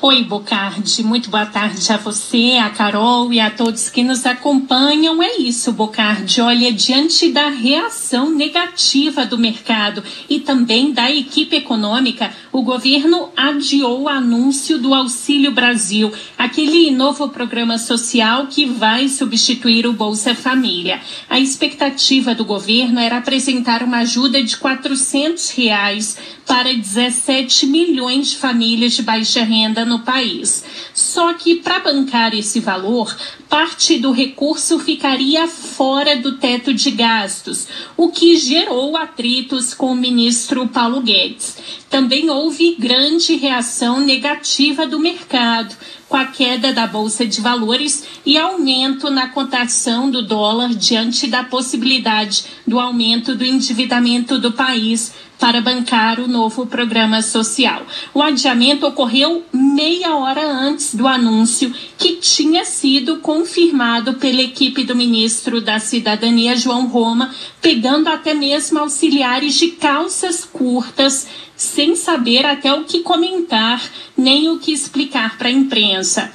Oi, Bocardi. Muito boa tarde a você, a Carol e a todos que nos acompanham. É isso, Bocardi. Olha, diante da reação negativa do mercado e também da equipe econômica, o governo adiou o anúncio do Auxílio Brasil, aquele novo programa social que vai substituir o Bolsa Família. A expectativa do governo era apresentar uma ajuda de 400 reais para 17 milhões de famílias de baixa renda no país. Só que para bancar esse valor, parte do recurso ficaria fora do teto de gastos, o que gerou atritos com o ministro Paulo Guedes. Também houve grande reação negativa do mercado, com a queda da Bolsa de Valores e aumento na cotação do dólar diante da possibilidade do aumento do endividamento do país para bancar o novo programa social. O adiamento ocorreu meia hora antes do anúncio, que tinha sido confirmado pela equipe do ministro da Cidadania, João Roma, pegando até mesmo auxiliares de calças curtas, sem saber até o que comentar nem o que explicar para a imprensa.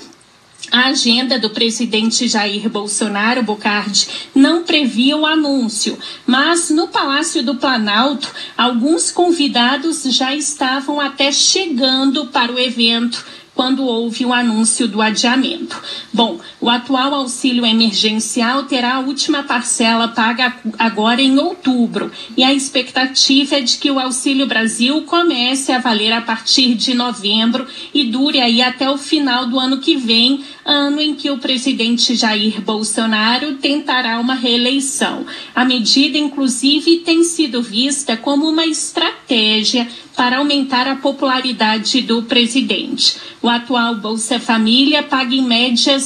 A agenda do presidente Jair Bolsonaro, Bocardi, não previa o anúncio, mas no Palácio do Planalto, alguns convidados já estavam até chegando para o evento quando houve o anúncio do adiamento. Bom, o atual auxílio emergencial terá a última parcela paga agora em outubro e a expectativa é de que o Auxílio Brasil comece a valer a partir de novembro e dure aí até o final do ano que vem, ano em que o presidente Jair Bolsonaro tentará uma reeleição. A medida, inclusive, tem sido vista como uma estratégia para aumentar a popularidade do presidente. O atual Bolsa Família paga em média R$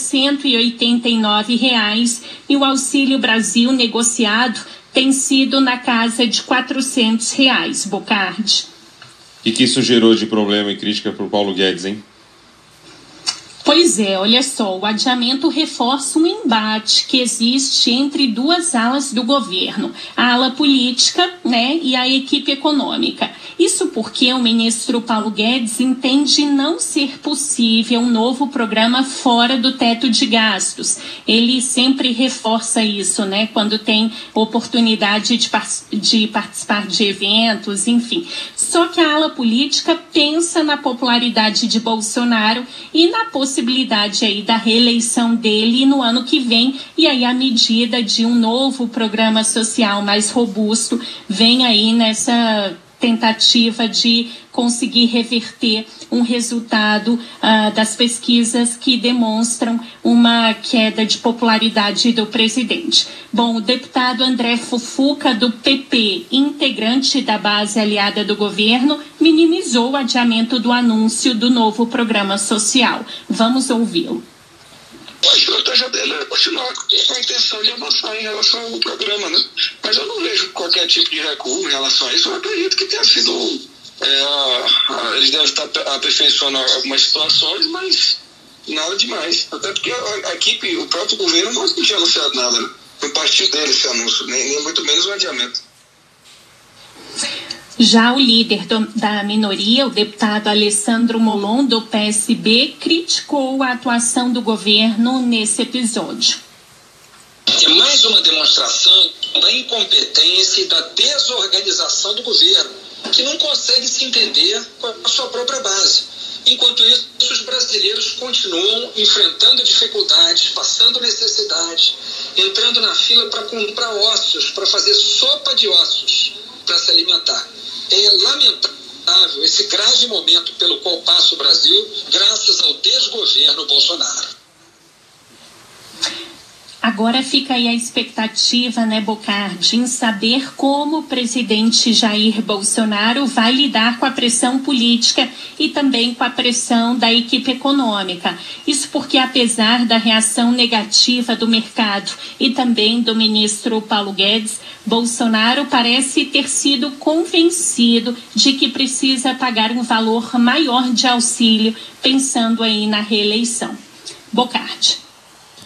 189 reais, e o Auxílio Brasil negociado tem sido na casa de 400 reais, Bocardi. E que isso gerou de problema e crítica para o Paulo Guedes, hein? Pois é, olha só, o adiamento reforça um embate que existe entre duas alas do governo, a ala política né, e a equipe econômica. Isso porque o ministro Paulo Guedes entende não ser possível um novo programa fora do teto de gastos. Ele sempre reforça isso, né, quando tem oportunidade de, de participar de eventos, enfim. Só que a ala política pensa na popularidade de Bolsonaro e na possibilidade aí da reeleição dele no ano que vem e aí a medida de um novo programa social mais robusto vem aí nessa tentativa de conseguir reverter um resultado uh, das pesquisas que demonstram uma queda de popularidade do presidente. Bom, o deputado André Fufuca, do PP, integrante da base aliada do governo, minimizou o adiamento do anúncio do novo programa social. Vamos ouvi-lo. Dele é continuar com a intenção de avançar em relação ao programa, né? Mas eu não vejo qualquer tipo de recuo em relação a isso. Eu acredito que tenha sido. É, a, a, eles devem estar aperfeiçoando algumas situações, mas nada demais. Até porque a, a equipe, o próprio governo não tinha anunciado nada, né? Foi partir dele esse anúncio, nem, nem muito menos o adiamento. Já o líder do, da minoria, o deputado Alessandro Molon, do PSB, criticou a atuação do governo nesse episódio. É mais uma demonstração da incompetência e da desorganização do governo, que não consegue se entender com a sua própria base. Enquanto isso, os brasileiros continuam enfrentando dificuldades, passando necessidade, entrando na fila para comprar ossos, para fazer sopa de ossos, para se alimentar é lamentável esse grave momento pelo qual passa o Brasil, graças ao desgoverno Bolsonaro. Agora fica aí a expectativa, né, Bocardi, em saber como o presidente Jair Bolsonaro vai lidar com a pressão política e também com a pressão da equipe econômica. Isso porque, apesar da reação negativa do mercado e também do ministro Paulo Guedes, Bolsonaro parece ter sido convencido de que precisa pagar um valor maior de auxílio, pensando aí na reeleição. Bocardi.